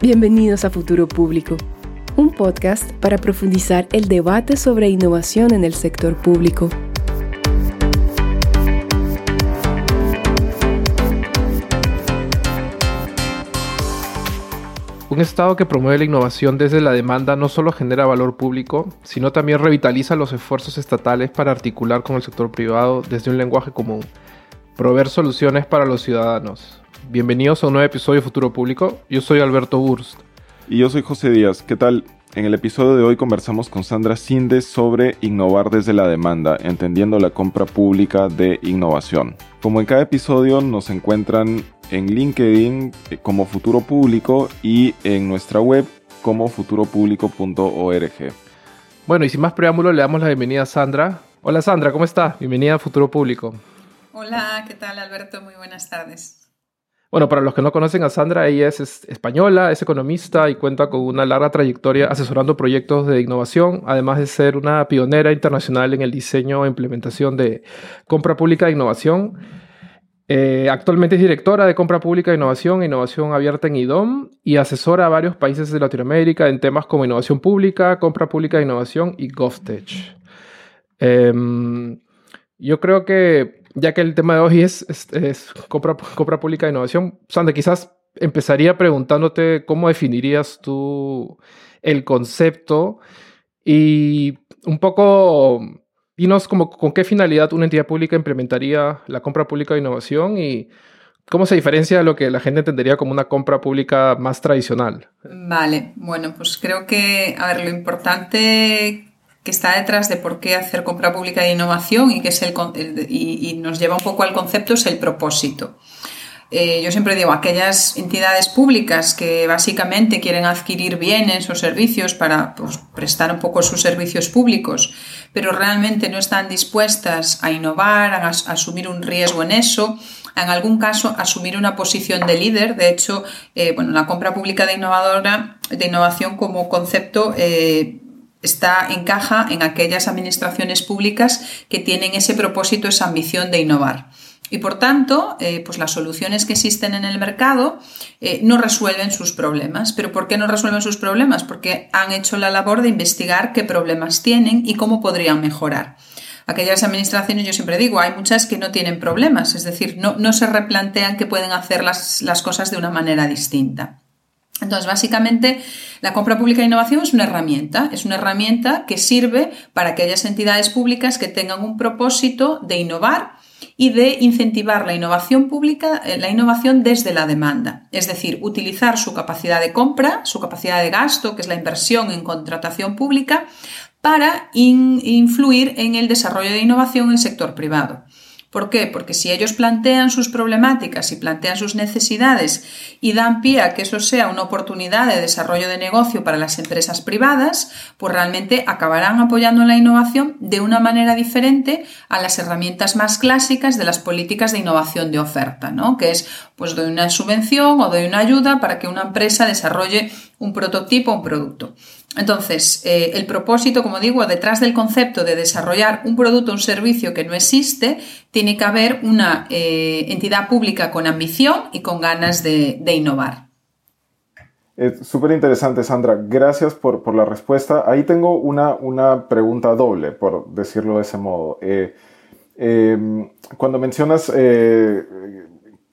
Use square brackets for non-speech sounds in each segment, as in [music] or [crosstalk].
Bienvenidos a Futuro Público, un podcast para profundizar el debate sobre innovación en el sector público. Un Estado que promueve la innovación desde la demanda no solo genera valor público, sino también revitaliza los esfuerzos estatales para articular con el sector privado desde un lenguaje común, proveer soluciones para los ciudadanos, Bienvenidos a un nuevo episodio de Futuro Público. Yo soy Alberto Burst. Y yo soy José Díaz. ¿Qué tal? En el episodio de hoy conversamos con Sandra Sindes sobre innovar desde la demanda, entendiendo la compra pública de innovación. Como en cada episodio nos encuentran en LinkedIn eh, como Futuro Público y en nuestra web como futuropúblico.org. Bueno, y sin más preámbulo, le damos la bienvenida a Sandra. Hola Sandra, ¿cómo está? Bienvenida a Futuro Público. Hola, ¿qué tal Alberto? Muy buenas tardes. Bueno, para los que no conocen a Sandra, ella es española, es economista y cuenta con una larga trayectoria asesorando proyectos de innovación, además de ser una pionera internacional en el diseño e implementación de compra pública de innovación. Eh, actualmente es directora de compra pública de innovación e innovación abierta en IDOM y asesora a varios países de Latinoamérica en temas como innovación pública, compra pública de innovación y GovTech. Em, yo creo que ya que el tema de hoy es, compra, pública de innovación, Sandra, quizás empezaría preguntándote cómo definirías tú el concepto y un poco dinos como, con qué finalidad una entidad pública implementaría la compra pública de innovación y cómo se diferencia de lo que la gente entendería como una compra pública más tradicional. Vale, bueno, pues creo que, a ver, lo importante que está detrás de por qué hacer compra pública de innovación y que es el, y, nos lleva un poco al concepto es el propósito. Eh, yo siempre digo, aquellas entidades públicas que básicamente quieren adquirir bienes o servicios para pues, prestar un poco sus servicios públicos, pero realmente no están dispuestas a innovar, a, asumir un riesgo en eso, en algún caso asumir una posición de líder. De hecho, eh, bueno, la compra pública de innovadora, de innovación como concepto eh, está, encaja en aquellas administraciones públicas que tienen ese propósito, esa ambición de innovar. Y por tanto, eh, pues las soluciones que existen en el mercado eh, no resuelven sus problemas. ¿Pero por qué no resuelven sus problemas? Porque han hecho la labor de investigar qué problemas tienen y cómo podrían mejorar. Aquellas administraciones, yo siempre digo, hay muchas que no tienen problemas, es decir, no, no se replantean que pueden hacer las, las cosas de una manera distinta. Entonces, básicamente, la compra pública de innovación es una herramienta, es una herramienta que sirve para aquellas entidades públicas que tengan un propósito de innovar y de incentivar la innovación pública, eh, la innovación desde la demanda, es decir, utilizar su capacidad de compra, su capacidad de gasto, que es la inversión en contratación pública, para influir en el desarrollo de innovación en el sector privado. ¿Por qué? Porque si ellos plantean sus problemáticas y plantean sus necesidades y dan pie a que eso sea una oportunidad de desarrollo de negocio para las empresas privadas, pues realmente acabarán apoyando la innovación de una manera diferente a las herramientas más clásicas de las políticas de innovación de oferta, ¿no? Que es, pues doy una subvención o doy una ayuda para que una empresa desarrolle un prototipo o un producto. Entonces, eh, el propósito, como digo, detrás del concepto de desarrollar un producto o un servicio que no existe, tiene que haber una eh, entidad pública con ambición y con ganas de, innovar. Es súper interesante, Sandra. Gracias por, la respuesta. Ahí tengo una, pregunta doble, por decirlo de ese modo. Eh, cuando mencionas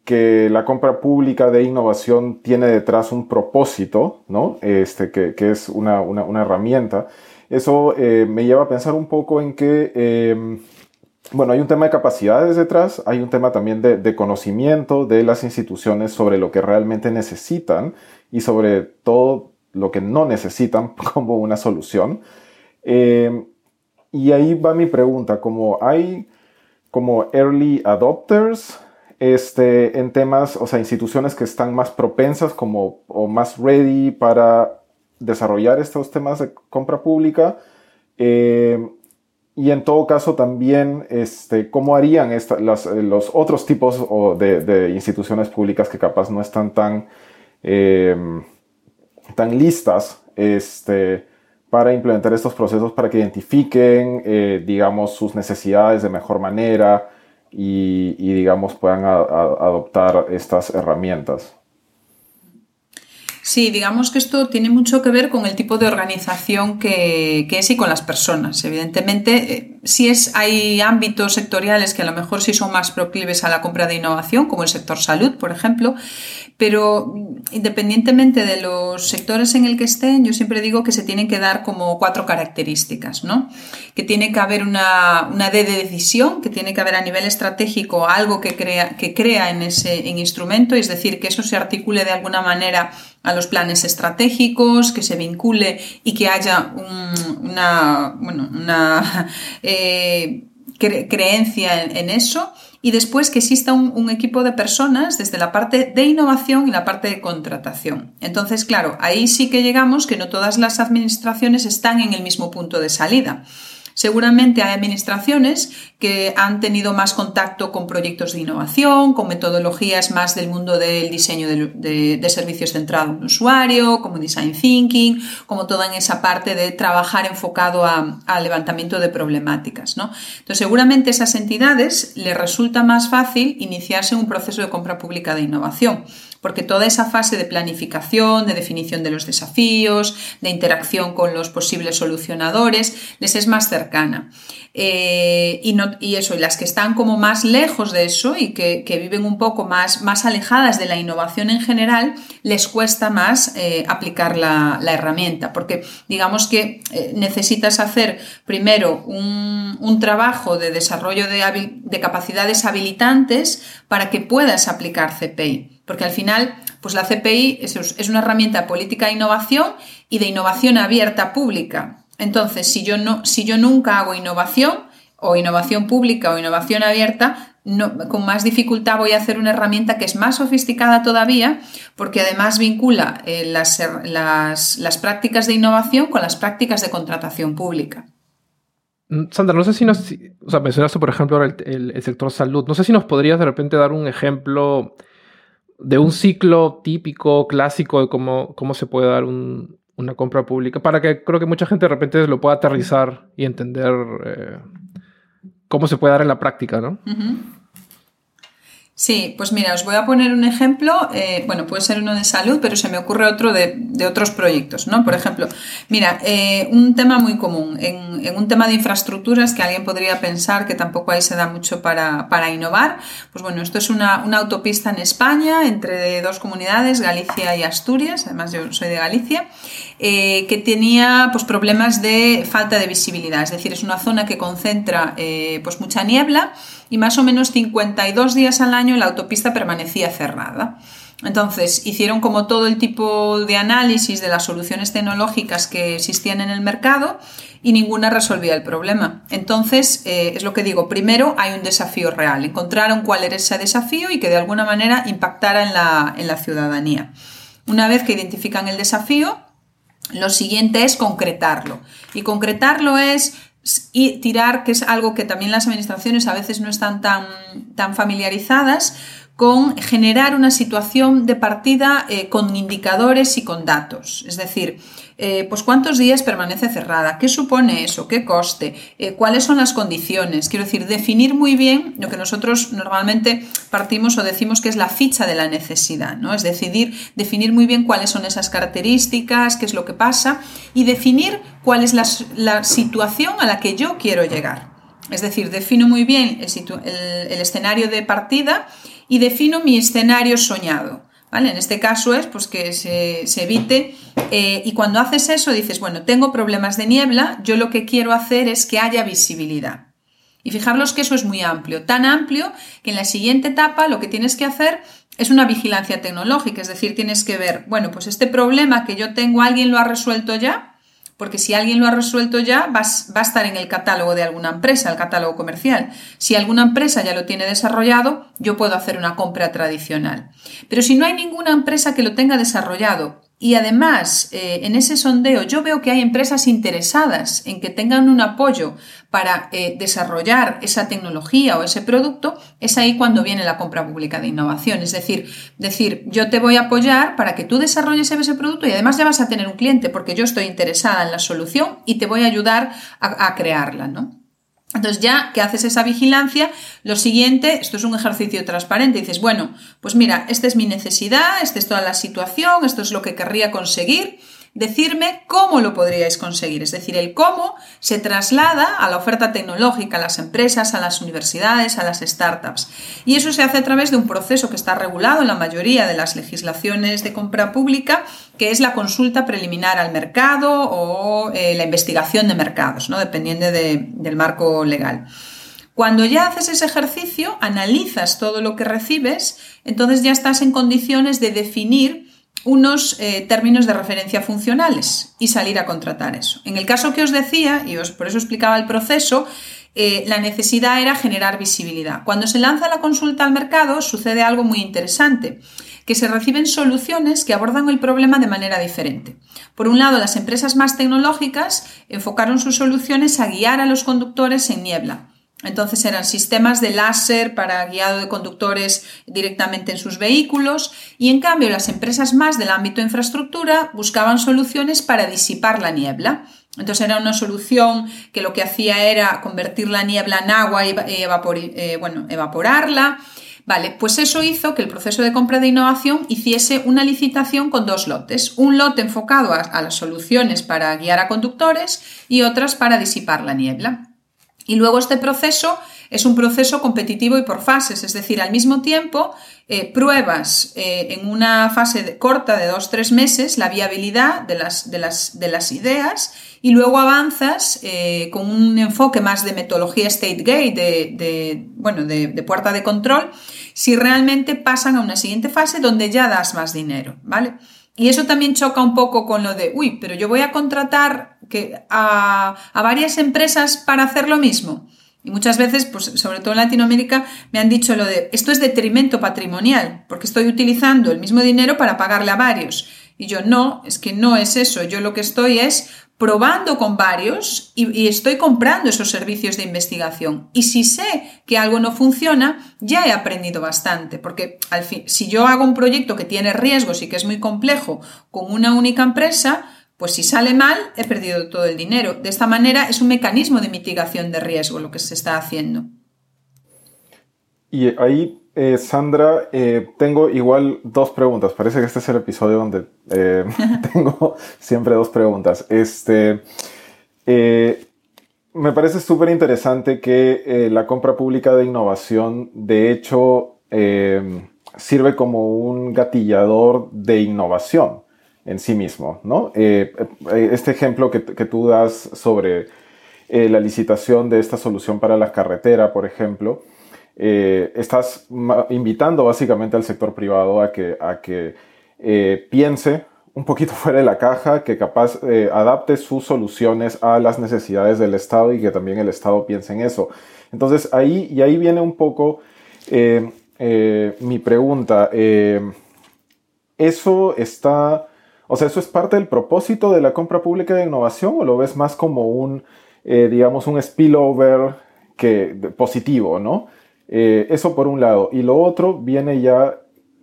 que la compra pública de innovación tiene detrás un propósito, ¿no? Este, que, es una, herramienta. Eso eh, me lleva a pensar un poco en que, em, bueno, hay un tema de capacidades detrás, hay un tema también de, conocimiento de las instituciones sobre lo que realmente necesitan y sobre todo lo que no necesitan [laughs] como una solución. Em, y ahí va mi pregunta, como hay como early adopters, este, en temas, o sea, instituciones que están más propensas como, o más ready para desarrollar estos temas de compra pública. Eh, y en todo caso también, este, ¿cómo harían los otros tipos de, instituciones públicas que capaz no están tan, em, tan listas este, para implementar estos procesos, para que identifiquen, eh, digamos, sus necesidades de mejor manera, y, digamos, puedan adoptar estas herramientas. Sí, digamos que esto tiene mucho que ver con el tipo de organización que, es y con las personas. Evidentemente, eh, si es, hay ámbitos sectoriales que a lo mejor sí son más proclives a la compra de innovación, como el sector salud, por ejemplo, pero independientemente de los sectores en el que estén, yo siempre digo que se tienen que dar como cuatro características, ¿no? Que tiene que haber una, una D de decisión, que tiene que haber a nivel estratégico algo que crea, que crea en ese instrumento, es decir, que eso se articule de alguna manera a los planes estratégicos, que se vincule y que haya una, bueno, una [laughs] eh, creencia en eso y después que exista un, equipo de personas desde la parte de innovación y la parte de contratación. Entonces, claro, ahí sí que llegamos que no todas las administraciones están en el mismo punto de salida. Seguramente hay administraciones que han tenido más contacto con proyectos de innovación, con metodologías más del mundo del diseño de, servicios centrado en usuario, como design thinking, como toda en esa parte de trabajar enfocado al levantamiento de problemáticas. ¿no? Entonces, seguramente esas entidades les resulta más fácil iniciarse un proceso de compra pública de innovación porque toda esa fase de planificación, de definición de los desafíos, de interacción con los posibles solucionadores, les es más cercana. Eh, y, eso, y las que están como más lejos de eso y que, viven un poco más, más, alejadas de la innovación en general, les cuesta más eh, aplicar la, herramienta, porque digamos que eh, necesitas hacer primero un, un trabajo de desarrollo de, de capacidades habilitantes para que puedas aplicar CPI. Porque al final, pues la CPI es, una herramienta política de innovación y de innovación abierta pública. Entonces, si yo, no, si yo nunca hago innovación, o innovación pública o innovación abierta, con más dificultad voy a hacer una herramienta que es más sofisticada todavía, porque además vincula eh, las, las, prácticas de innovación con las prácticas de contratación pública. Mm, Sandra, no sé si nos. O sea, mencionaste, por ejemplo, el, el, sector salud. No sé si nos podrías de repente dar un ejemplo de un ciclo típico, clásico de cómo, cómo se puede dar una compra pública, para que creo que mucha gente de repente lo pueda aterrizar y entender eh, cómo se puede dar en la práctica, ¿no? Sí, pues mira, os voy a poner un ejemplo, eh, bueno, puede ser uno de salud, pero se me ocurre otro de, otros proyectos, ¿no? Por ejemplo, mira, eh, un tema muy común, en, un tema de infraestructuras que alguien podría pensar que tampoco ahí se da mucho para, innovar, pues bueno, esto es una, autopista en España entre dos comunidades, Galicia y Asturias, además yo soy de Galicia, eh, que tenía pues problemas de falta de visibilidad, es decir, es una zona que concentra pues mucha niebla, y más o menos 52 días al año la autopista permanecía cerrada. Entonces, hicieron como todo el tipo de análisis de las soluciones tecnológicas que existían en el mercado y ninguna resolvía el problema. Entonces, eh, es lo que digo, primero hay un desafío real, encontraron cuál era ese desafío y que de alguna manera impactara en la, en la ciudadanía. Una vez que identifican el desafío, lo siguiente es concretarlo. Y concretarlo es y tirar, que es algo que también las administraciones a veces no están tan, tan familiarizadas, con generar una situación de partida eh, con indicadores y con datos. Es decir, eh, pues cuántos días permanece cerrada, qué supone eso, qué coste, eh, cuáles son las condiciones. Quiero decir, definir muy bien lo que nosotros normalmente partimos o decimos que es la ficha de la necesidad, ¿no? Es decidir, definir muy bien cuáles son esas características, qué es lo que pasa y definir cuál es la, la situación a la que yo quiero llegar. Es decir, defino muy bien el, escenario de partida y defino mi escenario soñado. ¿vale? En este caso es pues, que se, evite eh, y cuando haces eso dices, bueno, tengo problemas de niebla, yo lo que quiero hacer es que haya visibilidad. Y fijaros que eso es muy amplio, tan amplio que en la siguiente etapa lo que tienes que hacer es una vigilancia tecnológica, es decir, tienes que ver, bueno, pues este problema que yo tengo, alguien lo ha resuelto ya, porque si alguien lo ha resuelto ya, va, a estar en el catálogo de alguna empresa, el catálogo comercial. Si alguna empresa ya lo tiene desarrollado, yo puedo hacer una compra tradicional. Pero si no hay ninguna empresa que lo tenga desarrollado y además, eh, en ese sondeo yo veo que hay empresas interesadas en que tengan un apoyo para eh, desarrollar esa tecnología o ese producto, es ahí cuando viene la compra pública de innovación. Es decir, decir, yo te voy a apoyar para que tú desarrolles ese producto y además ya vas a tener un cliente porque yo estoy interesada en la solución y te voy a ayudar a, a crearla, ¿no? Entonces ya que haces esa vigilancia, lo siguiente, esto es un ejercicio transparente, dices, bueno, pues mira, esta es mi necesidad, esta es toda la situación, esto es lo que querría conseguir, decirme cómo lo podríais conseguir. Es decir, el cómo se traslada a la oferta tecnológica, a las empresas, a las universidades, a las startups. Y eso se hace a través de un proceso que está regulado en la mayoría de las legislaciones de compra pública, que es la consulta preliminar al mercado o eh, la investigación de mercados, ¿no? dependiendo del marco legal. Cuando ya haces ese ejercicio, analizas todo lo que recibes, entonces ya estás en condiciones de definir unos eh, términos de referencia funcionales y salir a contratar eso. En el caso que os decía, y os, por eso explicaba el proceso, eh, la necesidad era generar visibilidad. Cuando se lanza la consulta al mercado sucede algo muy interesante, que se reciben soluciones que abordan el problema de manera diferente. Por un lado, las empresas más tecnológicas enfocaron sus soluciones a guiar a los conductores en niebla entonces eran sistemas de láser para guiado de conductores directamente en sus vehículos y en cambio las empresas más del ámbito de infraestructura buscaban soluciones para disipar la niebla. Entonces era una solución que lo que hacía era convertir la niebla en agua y eh, evaporarla. Vale, pues eso hizo que el proceso de compra de innovación hiciese una licitación con dos lotes. Un lote enfocado a las soluciones para guiar a conductores y otras para disipar la niebla. Y luego este proceso es un proceso competitivo y por fases, es decir, al mismo tiempo eh, pruebas eh, en una fase corta de dos tres meses la viabilidad de las, de las, de las ideas y luego avanzas eh, con un enfoque más de metodología state gate, de, bueno, de, puerta de control, si realmente pasan a una siguiente fase donde ya das más dinero, ¿vale? Y eso también choca un poco con lo de, uy, pero yo voy a contratar que a, varias empresas para hacer lo mismo. Y muchas veces, pues sobre todo en Latinoamérica, me han dicho lo de, esto es detrimento patrimonial, porque estoy utilizando el mismo dinero para pagarle a varios. Y yo no, es que no es eso. Yo lo que estoy es probando con varios y, estoy comprando esos servicios de investigación. Y si sé que algo no funciona, ya he aprendido bastante, porque al fin, si yo hago un proyecto que tiene riesgos y que es muy complejo con una única empresa, pues si sale mal, he perdido todo el dinero. De esta manera es un mecanismo de mitigación de riesgo lo que se está haciendo. Y ahí eh, Sandra, eh, tengo igual dos preguntas. Parece que este es el episodio donde eh, [laughs] tengo siempre dos preguntas. Este, me parece súper interesante que la compra pública de innovación, de hecho, sirve como un gatillador de innovación en sí mismo. ¿no? este ejemplo que, que, tú das sobre la licitación de esta solución para la carretera, por ejemplo, eh, estás invitando básicamente al sector privado a que, a que eh, piense un poquito [laughs] fuera de la caja, que capaz eh, adapte sus soluciones a las necesidades del Estado y que también el Estado piense en eso. Entonces ahí, y ahí viene un poco mi pregunta. ¿Eso está, o sea, eso es parte del propósito de la compra pública de innovación o lo ves más como un, digamos, un spillover que, positivo, ¿no? Eh, eso por un lado. Y lo otro viene ya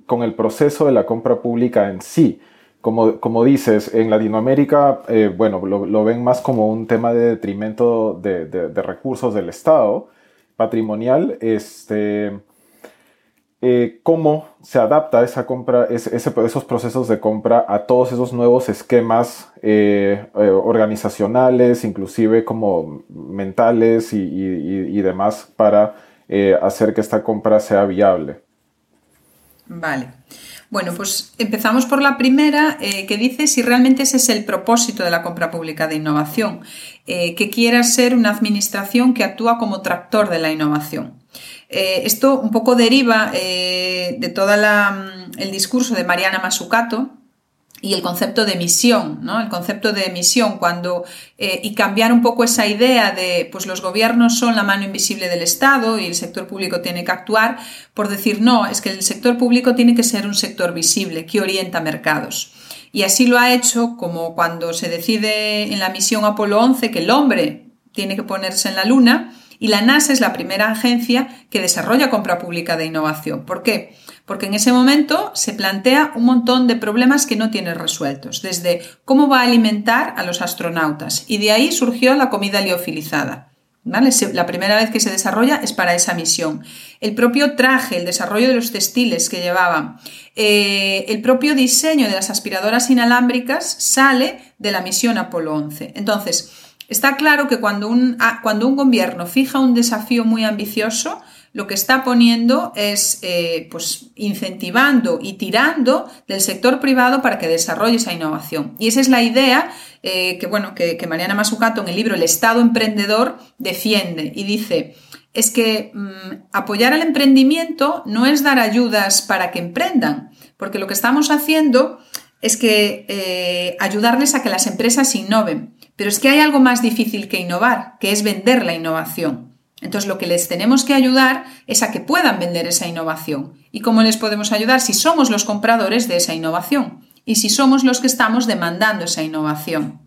con el proceso de la compra pública en sí. Como, como dices, en Latinoamérica, eh, bueno, lo, ven más como un tema de detrimento de, recursos del Estado patrimonial. Este, eh, ¿Cómo se adapta esa compra, esos procesos de compra a todos esos nuevos esquemas organizacionales, inclusive como mentales y demás para eh, hacer que esta compra sea viable. Vale. Bueno, pues empezamos por la primera, eh, que dice si realmente ese es el propósito de la compra pública de innovación, eh, que quiera ser una administración que actúa como tractor de la innovación. esto un poco deriva de todo mm, el discurso de Mariana Masucato, y el concepto de misión, ¿no? El concepto de misión, cuando, eh, y cambiar un poco esa idea de, pues los gobiernos son la mano invisible del Estado y el sector público tiene que actuar, por decir, no, es que el sector público tiene que ser un sector visible, que orienta mercados. Y así lo ha hecho como cuando se decide en la misión Apolo 11 que el hombre tiene que ponerse en la Luna, y la NASA es la primera agencia que desarrolla compra pública de innovación. ¿Por qué? Porque en ese momento se plantea un montón de problemas que no tiene resueltos, desde cómo va a alimentar a los astronautas, y de ahí surgió la comida liofilizada. La primera vez que se desarrolla es para esa misión. El propio traje, el desarrollo de los textiles que llevaban, eh, el propio diseño de las aspiradoras inalámbricas sale de la misión Apolo 11. Entonces, está claro que cuando un, ah, cuando un gobierno fija un desafío muy ambicioso, lo que está poniendo es eh, pues, incentivando y tirando del sector privado para que desarrolle esa innovación. Y esa es la idea eh, que, bueno, que, Mariana Masucato en el libro El Estado Emprendedor defiende y dice, es que mm, apoyar al emprendimiento no es dar ayudas para que emprendan, porque lo que estamos haciendo es que eh, ayudarles a que las empresas innoven. Pero es que hay algo más difícil que innovar, que es vender la innovación. Entonces, lo que les tenemos que ayudar es a que puedan vender esa innovación. ¿Y cómo les podemos ayudar? Si somos los compradores de esa innovación y si somos los que estamos demandando esa innovación.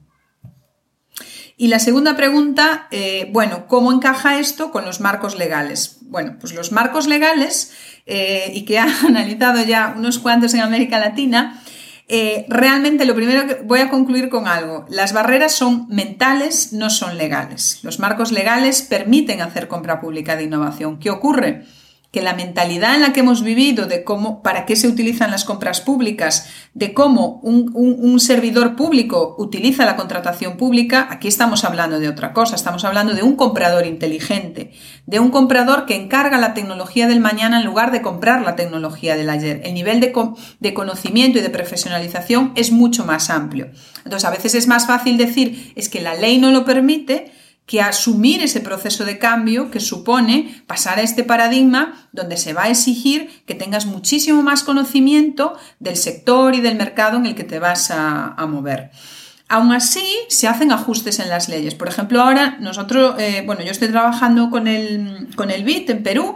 Y la segunda pregunta, eh, bueno, ¿cómo encaja esto con los marcos legales? Bueno, pues los marcos legales, eh, y que ha [laughs] analizado ya unos cuantos en América Latina, eh, realmente lo primero que voy a concluir con algo. Las barreras son mentales, no son legales. Los marcos legales permiten hacer compra pública de innovación. ¿Qué ocurre? Que la mentalidad en la que hemos vivido de cómo, para qué se utilizan las compras públicas, de cómo un, servidor público utiliza la contratación pública, aquí estamos hablando de otra cosa, estamos hablando de un comprador inteligente, de un comprador que encarga la tecnología del mañana en lugar de comprar la tecnología del ayer. El nivel de, de conocimiento y de profesionalización es mucho más amplio. Entonces, a veces es más fácil decir, es que la ley no lo permite, que asumir ese proceso de cambio que supone pasar a este paradigma donde se va a exigir que tengas muchísimo más conocimiento del sector y del mercado en el que te vas a, mover. Aún así, se hacen ajustes en las leyes. Por ejemplo, ahora nosotros, eh, bueno, yo estoy trabajando con el, con el BIT en Perú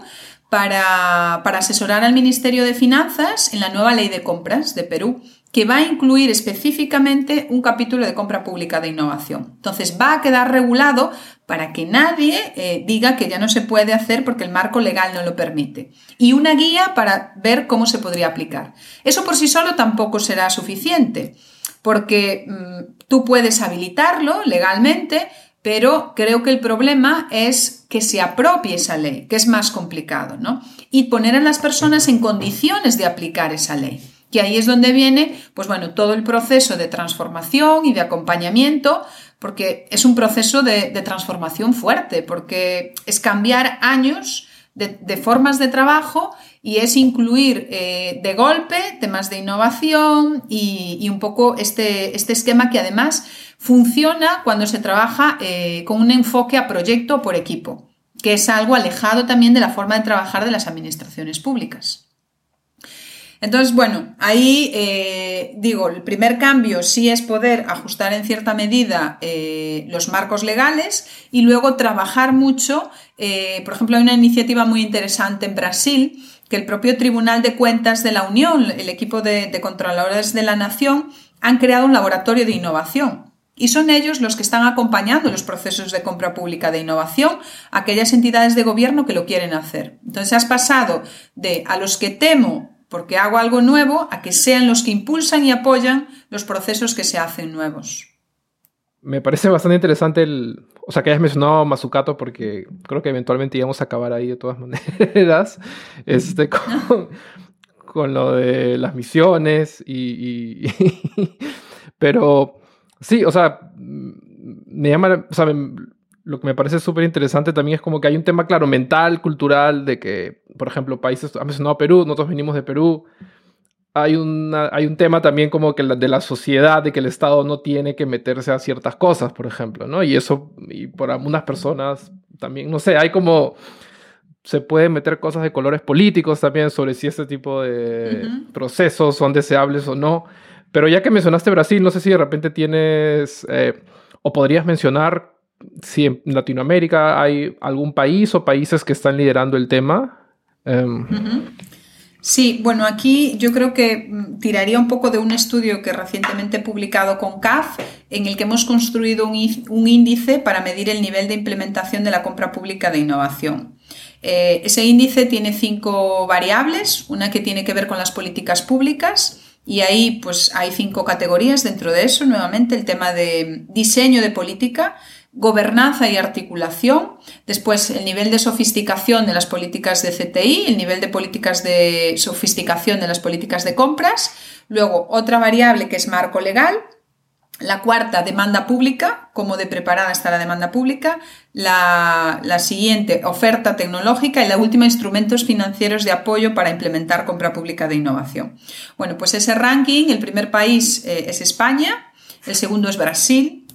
para, para asesorar al Ministerio de Finanzas en la nueva ley de compras de Perú que va a incluir específicamente un capítulo de compra pública de innovación. Entonces va a quedar regulado para que nadie eh, diga que ya no se puede hacer porque el marco legal no lo permite. Y una guía para ver cómo se podría aplicar. Eso por sí solo tampoco será suficiente, porque mm, tú puedes habilitarlo legalmente, pero creo que el problema es que se apropie esa ley, que es más complicado, ¿no? Y poner a las personas en condiciones de aplicar esa ley que ahí es donde viene, pues bueno, todo el proceso de transformación y de acompañamiento, porque es un proceso de, transformación fuerte, porque es cambiar años de, formas de trabajo y es incluir eh, de golpe temas de innovación y, un poco este, este, esquema que además funciona cuando se trabaja eh, con un enfoque a proyecto por equipo, que es algo alejado también de la forma de trabajar de las administraciones públicas. Entonces, bueno, ahí eh, digo, el primer cambio sí es poder ajustar en cierta medida eh, los marcos legales y luego trabajar mucho. Eh, por ejemplo, hay una iniciativa muy interesante en Brasil que el propio Tribunal de Cuentas de la Unión, el equipo de, de controladores de la Nación, han creado un laboratorio de innovación. Y son ellos los que están acompañando los procesos de compra pública de innovación a aquellas entidades de gobierno que lo quieren hacer. Entonces has pasado de a los que temo porque hago algo nuevo a que sean los que impulsan y apoyan los procesos que se hacen nuevos. Me parece bastante interesante el, o sea, que hayas mencionado Mazucato porque creo que eventualmente íbamos a acabar ahí de todas [laughs] maneras, este, [laughs] con, lo de las misiones y, [laughs] pero sí, o sea, me llama, o sea, lo que me parece súper interesante también es como que hay un tema, claro, mental, cultural, de que, por ejemplo, países, ha mencionado Perú, nosotros venimos de Perú, hay, una, hay un tema también como que de la sociedad, de que el Estado no tiene que meterse a ciertas cosas, por ejemplo, ¿no? Y eso, y por algunas personas también, no sé, hay como, se pueden meter cosas de colores políticos también sobre si este tipo de procesos son deseables o no. Pero ya que mencionaste Brasil, no sé si de repente tienes, eh, o podrías mencionar si en Latinoamérica hay algún país o países que están liderando el tema. Em, sí, bueno, aquí yo creo que mm, tiraría un poco de un estudio que recientemente he publicado con CAF, en el que hemos construido un, índice para medir el nivel de implementación de la compra pública de innovación. Eh, ese índice tiene cinco variables, una que tiene que ver con las políticas públicas, y ahí pues hay cinco categorías dentro de eso. Nuevamente el tema de diseño de política, gobernanza y articulación, después el nivel de sofisticación de las políticas de CTI, el nivel de políticas de sofisticación de las políticas de compras, luego otra variable que es marco legal, la cuarta, demanda pública, cómo de preparada está la demanda pública. La, siguiente, oferta tecnológica. Y la última, instrumentos financieros de apoyo para implementar compra pública de innovación. Bueno, pues ese ranking, el primer país eh, es España, el segundo es Brasil,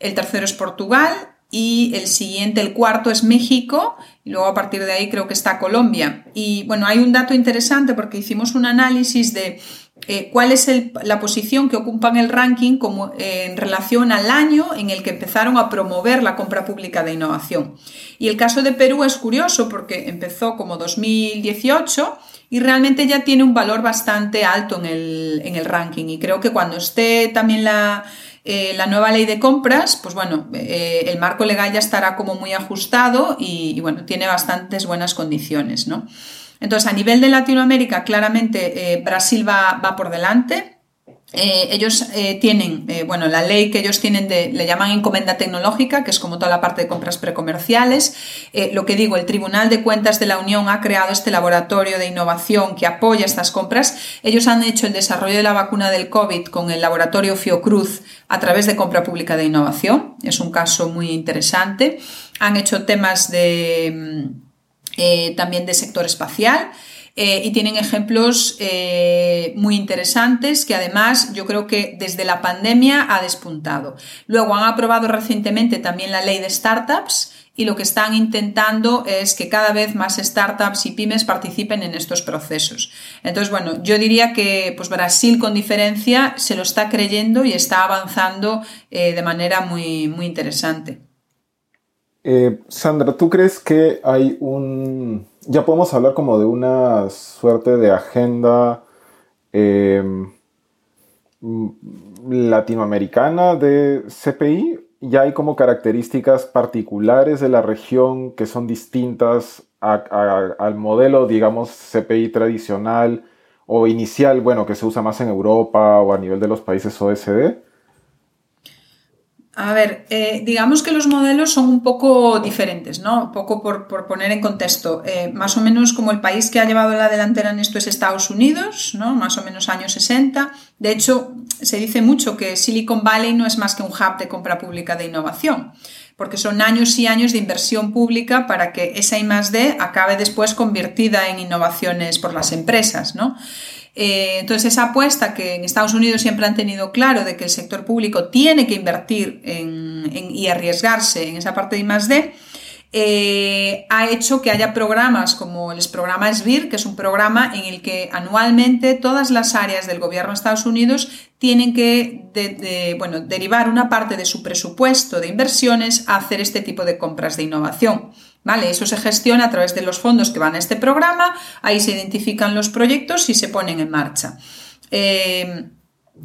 el tercero es Portugal y el siguiente, el cuarto es México y luego a partir de ahí creo que está Colombia. Y bueno, hay un dato interesante porque hicimos un análisis de eh, cuál es la posición que ocupan el ranking como, eh, en relación al año en el que empezaron a promover la compra pública de innovación. Y el caso de Perú es curioso porque empezó como 2018 y realmente ya tiene un valor bastante alto en el, ranking. Y creo que cuando esté también la, eh, la nueva ley de compras, pues bueno, el marco legal ya estará como muy ajustado y, bueno, tiene bastantes buenas condiciones, ¿no? Entonces, a nivel de Latinoamérica, claramente eh, Brasil va, por delante. Eh, ellos eh, tienen, bueno, la ley que ellos tienen de, le llaman encomenda tecnológica, que es como toda la parte de compras precomerciales. lo que digo, el Tribunal de Cuentas de la Unión ha creado este laboratorio de innovación que apoya estas compras. Ellos han hecho el desarrollo de la vacuna del COVID con el laboratorio Fiocruz a través de compra pública de innovación. Es un caso muy interesante. Han hecho temas de mm, eh, también de sector espacial. Eh, y tienen ejemplos eh, muy interesantes que además yo creo que desde la pandemia ha despuntado. Luego han aprobado recientemente también la ley de startups y lo que están intentando es que cada vez más startups y pymes participen en estos procesos. Entonces, bueno, yo diría que pues Brasil con diferencia se lo está creyendo y está avanzando de manera muy, muy interesante. Eh, Sandra, ¿tú crees que hay un... ya podemos hablar como de una suerte de agenda em, latinoamericana de CPI? ¿Ya hay como características particulares de la región que son distintas al modelo, digamos, CPI tradicional o inicial, bueno, que se usa más en Europa o a nivel de los países OSD? A ver, eh, digamos que los modelos son un poco diferentes, ¿no? Un poco por, poner en contexto. Eh, más o menos como el país que ha llevado la delantera en esto es Estados Unidos, ¿no? Más o menos años 60. De hecho, se dice mucho que Silicon Valley no es más que un hub de compra pública de innovación, porque son años y años de inversión pública para que esa I acabe después convertida en innovaciones por las empresas, ¿no? Eh, entonces, esa apuesta que en Estados Unidos siempre han tenido claro de que el sector público tiene que invertir y arriesgarse en esa parte de I+.D., eh, ha hecho que haya programas como el programa SBIR, que es un programa en el que anualmente todas las áreas del gobierno de Estados Unidos tienen que bueno, derivar una parte de su presupuesto de inversiones a hacer este tipo de compras de innovación. ¿Vale? Eso se gestiona a través de los fondos que van a este programa, ahí se identifican los proyectos y se ponen en marcha. Eh,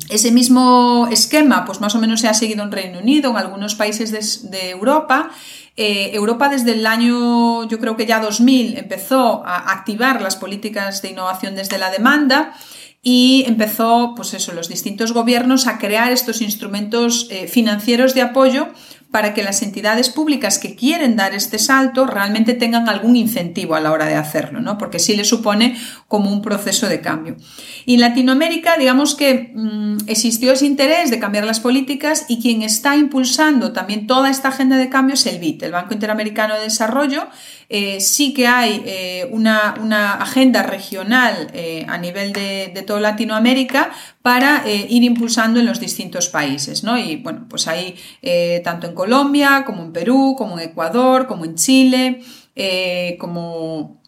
ese mismo esquema, pues más o menos se ha seguido en Reino Unido, en algunos países de, Europa. Eh, Europa desde el año, yo creo que ya 2000, empezó a activar las políticas de innovación desde la demanda y empezó, pues eso, los distintos gobiernos a crear estos instrumentos eh, financieros de apoyo para que las entidades públicas que quieren dar este salto realmente tengan algún incentivo a la hora de hacerlo, ¿no? Porque sí le supone como un proceso de cambio. Y en Latinoamérica, digamos que mm, existió ese interés de cambiar las políticas y quien está impulsando también toda esta agenda de cambio es el BIT, el Banco Interamericano de Desarrollo. Eh, sí que hay eh, una, agenda regional eh, a nivel de, de toda Latinoamérica para ir impulsando en los distintos países, ¿no? Y bueno, pues ahí tanto en Colombia, como en Perú, como en Ecuador, como en Chile, eh, como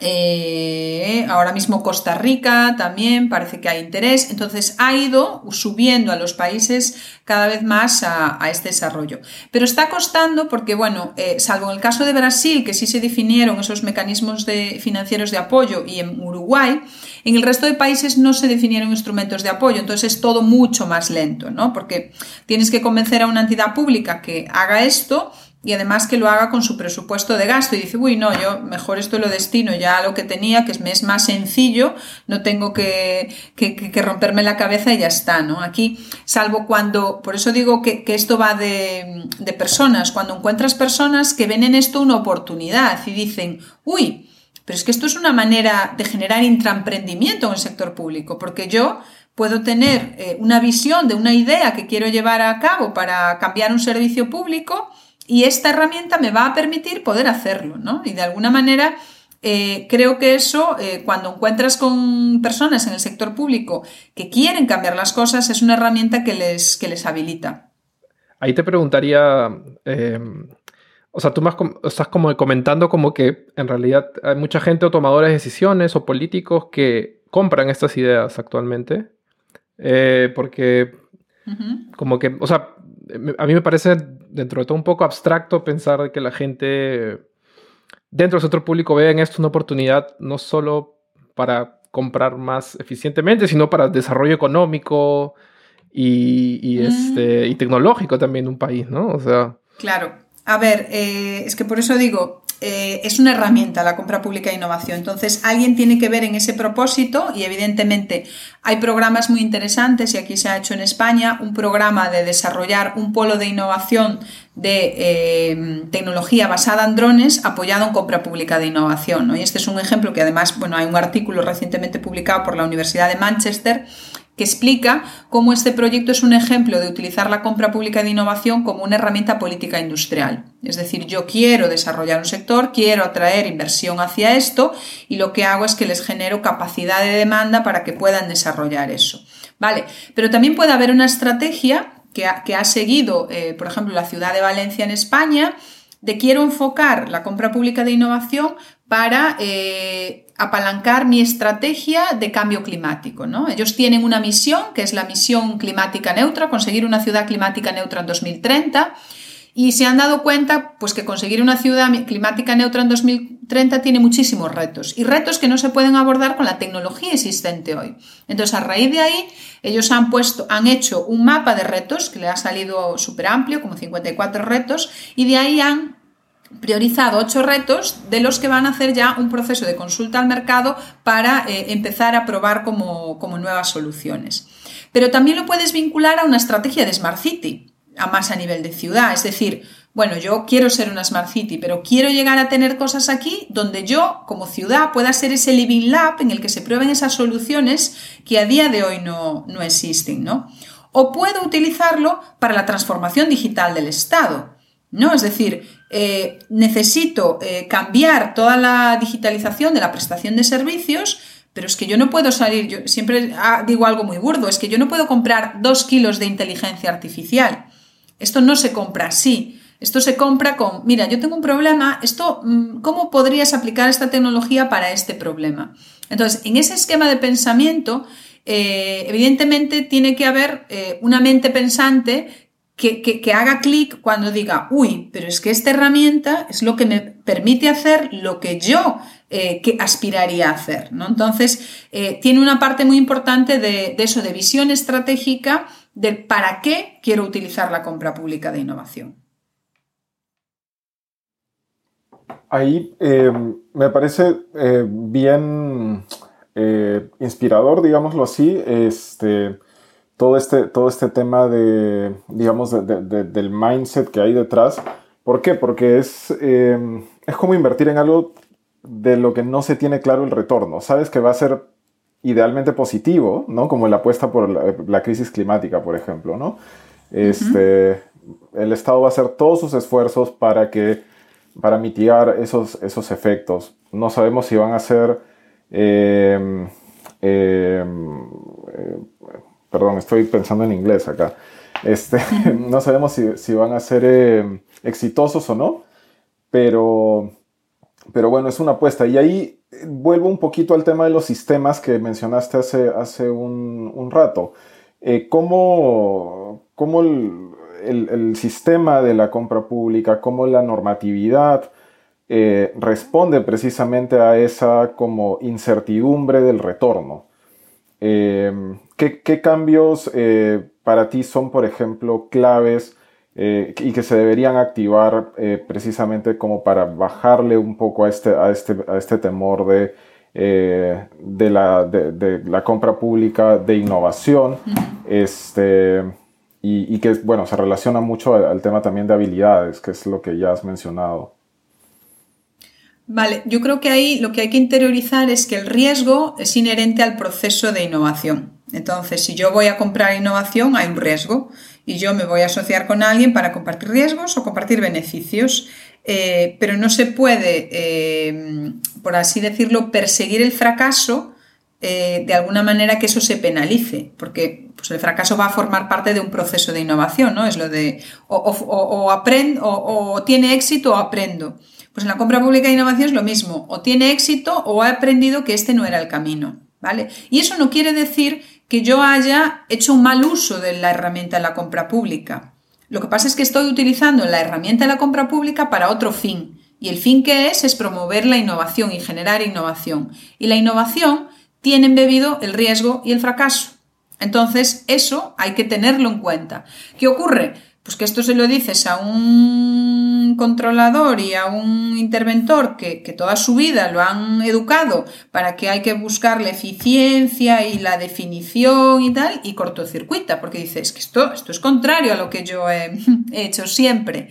eh, ahora mismo Costa Rica también parece que hay interés. Entonces ha ido subiendo a los países cada vez más a, este desarrollo. Pero está costando porque, bueno, eh, salvo en el caso de Brasil, que sí se definieron esos mecanismos de, financieros de apoyo, y en Uruguay, en el resto de países no se definieron instrumentos de apoyo. Entonces es todo mucho más lento, ¿no? Porque tienes que convencer a una entidad pública que haga esto y además que lo haga con su presupuesto de gasto y dice, uy, no, yo mejor esto lo destino ya a lo que tenía, que es más sencillo, no tengo que, que, romperme la cabeza y ya está, ¿no? Aquí, salvo cuando, por eso digo que, esto va de, de personas, cuando encuentras personas que ven en esto una oportunidad y dicen, uy, pero es que esto es una manera de generar intraemprendimiento en el sector público, porque yo puedo tener eh, una visión de una idea que quiero llevar a cabo para cambiar un servicio público y esta herramienta me va a permitir poder hacerlo, ¿no? Y de alguna manera eh, creo que eso, eh, cuando encuentras con personas en el sector público que quieren cambiar las cosas, es una herramienta que les, que les habilita. Ahí te preguntaría, em, o sea, tú más estás como comentando como que en realidad hay mucha gente o tomadores de decisiones o políticos que compran estas ideas actualmente, eh, porque como que, o sea, a mí me parece dentro de todo un poco abstracto pensar que la gente dentro del sector público vea en esto una oportunidad no solo para comprar más eficientemente, sino para desarrollo económico y, este, y tecnológico también en un país, ¿no? O sea... Claro. A ver, eh, es que por eso digo, eh, es una herramienta la compra pública de innovación. Entonces, alguien tiene que ver en ese propósito y evidentemente hay programas muy interesantes y aquí se ha hecho en España un programa de desarrollar un polo de innovación de eh, tecnología basada en drones apoyado en compra pública de innovación. Y este es un ejemplo que además, bueno, hay un artículo recientemente publicado por la Universidad de Manchester que explica cómo este proyecto es un ejemplo de utilizar la compra pública de innovación como una herramienta política industrial. Es decir, yo quiero desarrollar un sector, quiero atraer inversión hacia esto y lo que hago es que les genero capacidad de demanda para que puedan desarrollar eso. Vale, pero también puede haber una estrategia que ha, seguido, eh, por ejemplo, la ciudad de Valencia en España, de quiero enfocar la compra pública de innovación para eh, apalancar mi estrategia de cambio climático. ¿no? Ellos tienen una misión, que es la misión climática neutra, conseguir una ciudad climática neutra en 2030, y se han dado cuenta pues, que conseguir una ciudad climática neutra en 2030 tiene muchísimos retos, y retos que no se pueden abordar con la tecnología existente hoy. Entonces, a raíz de ahí, ellos han, puesto, han hecho un mapa de retos que le ha salido súper amplio, como 54 retos, y de ahí han priorizado ocho retos de los que van a hacer ya un proceso de consulta al mercado para eh, empezar a probar como, nuevas soluciones. Pero también lo puedes vincular a una estrategia de Smart City, a más a nivel de ciudad. Es decir, bueno, yo quiero ser una Smart City, pero quiero llegar a tener cosas aquí donde yo, como ciudad, pueda ser ese living lab en el que se prueben esas soluciones que a día de hoy no, no existen, ¿no? O puedo utilizarlo para la transformación digital del Estado. ¿No? Es decir, eh, necesito eh, cambiar toda la digitalización de la prestación de servicios, pero es que yo no puedo salir, yo siempre ah, digo algo muy burdo, es que yo no puedo comprar dos kilos de inteligencia artificial. Esto no se compra así. Esto se compra con, mira, yo tengo un problema, esto, mm, ¿cómo podrías aplicar esta tecnología para este problema? Entonces, en ese esquema de pensamiento, eh, evidentemente tiene que haber una mente pensante que, haga clic cuando diga, uy, pero es que esta herramienta es lo que me permite hacer lo que yo eh, que aspiraría a hacer. ¿no? Entonces, eh, tiene una parte muy importante de, eso, de visión estratégica, de para qué quiero utilizar la compra pública de innovación. Ahí eh, me parece bien inspirador, digámoslo así, este, todo este, todo este tema de, digamos, del mindset que hay detrás. ¿Por qué? Porque es, em, es como invertir en algo de lo que no se tiene claro el retorno. Sabes que va a ser idealmente positivo, ¿no? Como la apuesta por la, crisis climática, por ejemplo, ¿no? Este, El Estado va a hacer todos sus esfuerzos para que para mitigar esos, esos efectos. No sabemos si van a ser eh, perdón, estoy pensando en inglés acá. Este, [laughs] no sabemos si, van a ser eh, exitosos o no, pero, pero bueno, es una apuesta. Y ahí eh, vuelvo un poquito al tema de los sistemas que mencionaste hace, hace un, rato. Eh, ¿Cómo, el, sistema de la compra pública, cómo la normatividad responde precisamente a esa como incertidumbre del retorno? ¿Qué, cambios eh, para ti son, por ejemplo, claves eh, y que se deberían activar eh, precisamente como para bajarle un poco a este, a este, a este temor de, de, la, de, la, compra pública de innovación. este, y, que, bueno, se relaciona mucho al, tema también de habilidades, que es lo que ya has mencionado. Vale, yo creo que ahí lo que hay que interiorizar es que el riesgo es inherente al proceso de innovación. Entonces, si yo voy a comprar innovación, hay un riesgo y yo me voy a asociar con alguien para compartir riesgos o compartir beneficios. Eh, pero no se puede, eh, por así decirlo, perseguir el fracaso eh, de alguna manera que eso se penalice, porque pues, el fracaso va a formar parte de un proceso de innovación, ¿no? Es lo de o, aprendo, o, tiene éxito o aprendo. Pues en la compra pública de innovación es lo mismo, o tiene éxito o ha aprendido que este no era el camino, ¿vale? Y eso no quiere decir que yo haya hecho un mal uso de la herramienta de la compra pública. Lo que pasa es que estoy utilizando la herramienta de la compra pública para otro fin. Y el fin que es es promover la innovación y generar innovación. Y la innovación tienen bebido el riesgo y el fracaso. Entonces, eso hay que tenerlo en cuenta. ¿Qué ocurre? Pues que esto se lo dices a un controlador y a un interventor que, toda su vida lo han educado para que hay que buscar la eficiencia y la definición y tal, y cortocircuita, porque dices que esto, esto es contrario a lo que yo [laughs] he hecho siempre.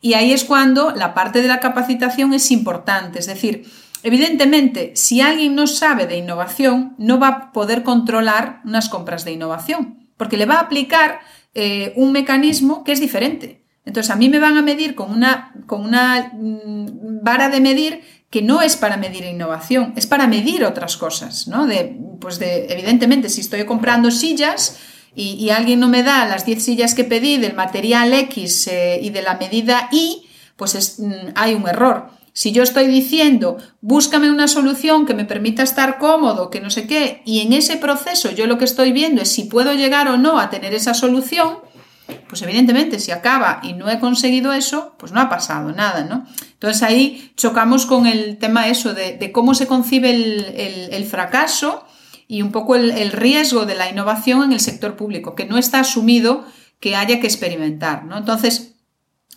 Y ahí es cuando la parte de la capacitación es importante, es decir, Evidentemente, si alguien no sabe de innovación, no va a poder controlar unas compras de innovación, porque le va a aplicar eh, un mecanismo que es diferente. Entonces, a mí me van a medir con una, con una mm, vara de medir que no es para medir innovación, es para medir otras cosas, ¿no? De, pues de, evidentemente, si estoy comprando sillas y, alguien no me da las 10 sillas que pedí del material X eh, y de la medida Y, pues mm, hay un error. Si yo estoy diciendo, búscame una solución que me permita estar cómodo, que no sé qué, y en ese proceso yo lo que estoy viendo es si puedo llegar o no a tener esa solución, pues evidentemente si acaba y no he conseguido eso, pues no ha pasado nada, ¿no? Entonces ahí chocamos con el tema eso de, cómo se concibe el, fracaso y un poco el, el, riesgo de la innovación en el sector público, que no está asumido que haya que experimentar, ¿no? Entonces,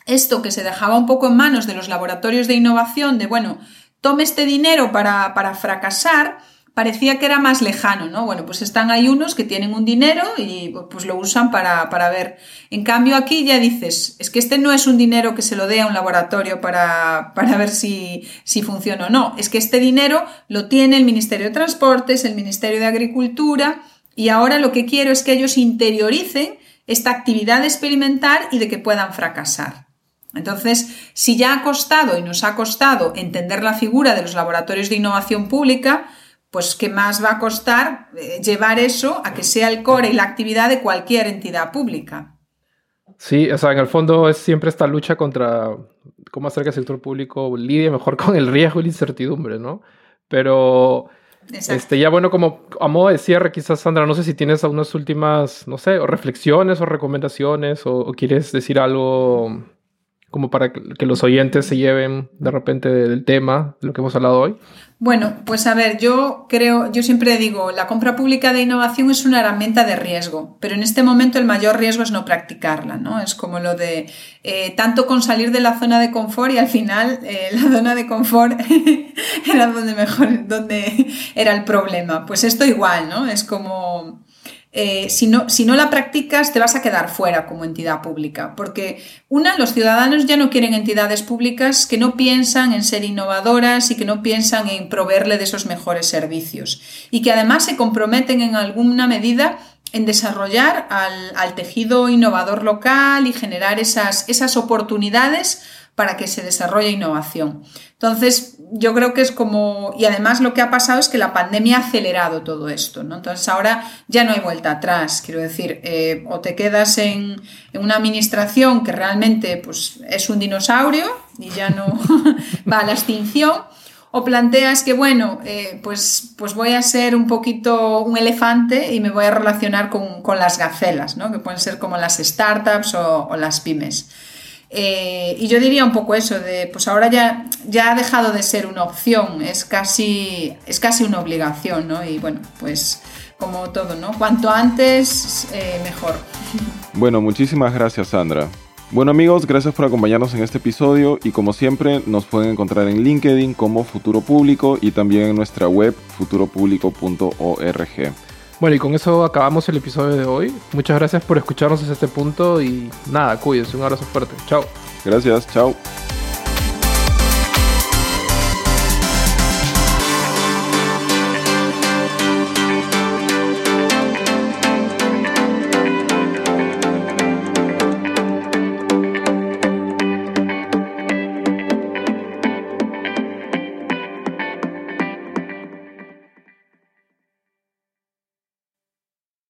esto que se dejaba un poco en manos de los laboratorios de innovación, de bueno, tome este dinero para, para fracasar, parecía que era más lejano, ¿no? Bueno, pues están ahí unos que tienen un dinero y pues lo usan para, para, ver. En cambio, aquí ya dices, es que este no es un dinero que se lo dé a un laboratorio para, para ver si, si funciona o no. Es que este dinero lo tiene el Ministerio de Transportes, el Ministerio de Agricultura, y ahora lo que quiero es que ellos interioricen esta actividad de experimentar y de que puedan fracasar. Entonces, si ya ha costado y nos ha costado entender la figura de los laboratorios de innovación pública, pues ¿qué más va a costar eh, llevar eso a que sea el core y la actividad de cualquier entidad pública? Sí, o sea, en el fondo es siempre esta lucha contra cómo hacer que el sector público lidie mejor [laughs] con el riesgo y la incertidumbre, ¿no? Pero este, ya bueno, como a modo de cierre, quizás Sandra, no sé si tienes algunas últimas, no sé, o reflexiones o recomendaciones o quieres decir algo como para que los oyentes se lleven de repente del tema, de lo que hemos hablado hoy? Bueno, pues a ver, yo creo, yo siempre digo, la compra pública de innovación es una herramienta de riesgo, pero en este momento el mayor riesgo es no practicarla, ¿no? Es como lo de eh, tanto con salir de la zona de confort y al final eh, la zona de confort [laughs] era donde mejor, donde era el problema. Pues esto igual, ¿no? Es como eh, si, no, si no la practicas te vas a quedar fuera como entidad pública, porque una, los ciudadanos ya no quieren entidades públicas que no piensan en ser innovadoras y que no piensan en proveerle de esos mejores servicios. Y que además se comprometen en alguna medida en desarrollar al, al tejido innovador local y generar esas, esas oportunidades para que se desarrolle innovación. Entonces, yo creo que es como, y además lo que ha pasado es que la pandemia ha acelerado todo esto, ¿no? Entonces ahora ya no hay vuelta atrás, quiero decir, eh, o te quedas en, una administración que realmente pues, es un dinosaurio y ya no [laughs] va a la extinción, o planteas que, bueno, eh, pues, pues voy a ser un poquito un elefante y me voy a relacionar con, las gacelas, ¿no? que pueden ser como las startups o las pymes. Eh, y yo diría un poco eso, de pues ahora ya, ya ha dejado de ser una opción, es casi, es casi una obligación, ¿no? Y bueno, pues como todo, ¿no? Cuanto antes, eh, mejor. Bueno, muchísimas gracias, Sandra. Bueno amigos, gracias por acompañarnos en este episodio y como siempre nos pueden encontrar en LinkedIn como Futuro Público y también en nuestra web futuropublico.org. Bueno, y con eso acabamos el episodio de hoy. Muchas gracias por escucharnos hasta este punto y nada, cuídense. Un abrazo fuerte. Chao. Gracias, chao.